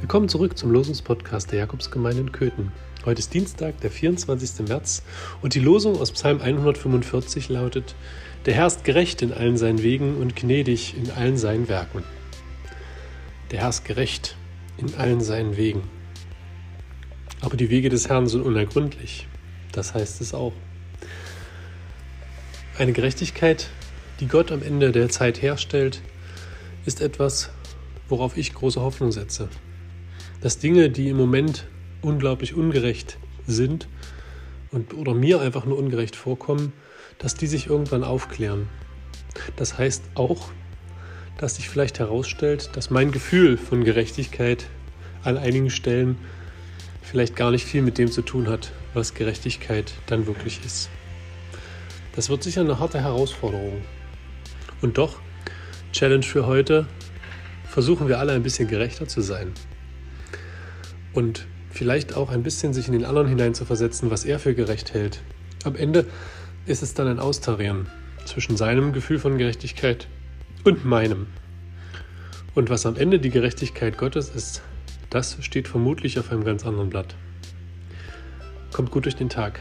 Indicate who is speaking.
Speaker 1: Willkommen zurück zum Losungspodcast der Jakobsgemeinde in Köthen. Heute ist Dienstag, der 24. März und die Losung aus Psalm 145 lautet: Der Herr ist gerecht in allen seinen Wegen und gnädig in allen seinen Werken. Der Herr ist gerecht in allen seinen Wegen. Aber die Wege des Herrn sind unergründlich. Das heißt es auch. Eine Gerechtigkeit, die Gott am Ende der Zeit herstellt, ist etwas, worauf ich große Hoffnung setze dass Dinge, die im Moment unglaublich ungerecht sind und, oder mir einfach nur ungerecht vorkommen, dass die sich irgendwann aufklären. Das heißt auch, dass sich vielleicht herausstellt, dass mein Gefühl von Gerechtigkeit an einigen Stellen vielleicht gar nicht viel mit dem zu tun hat, was Gerechtigkeit dann wirklich ist. Das wird sicher eine harte Herausforderung. Und doch, Challenge für heute, versuchen wir alle ein bisschen gerechter zu sein und vielleicht auch ein bisschen sich in den anderen hineinzuversetzen, was er für gerecht hält. Am Ende ist es dann ein Austarieren zwischen seinem Gefühl von Gerechtigkeit und meinem. Und was am Ende die Gerechtigkeit Gottes ist, das steht vermutlich auf einem ganz anderen Blatt. Kommt gut durch den Tag.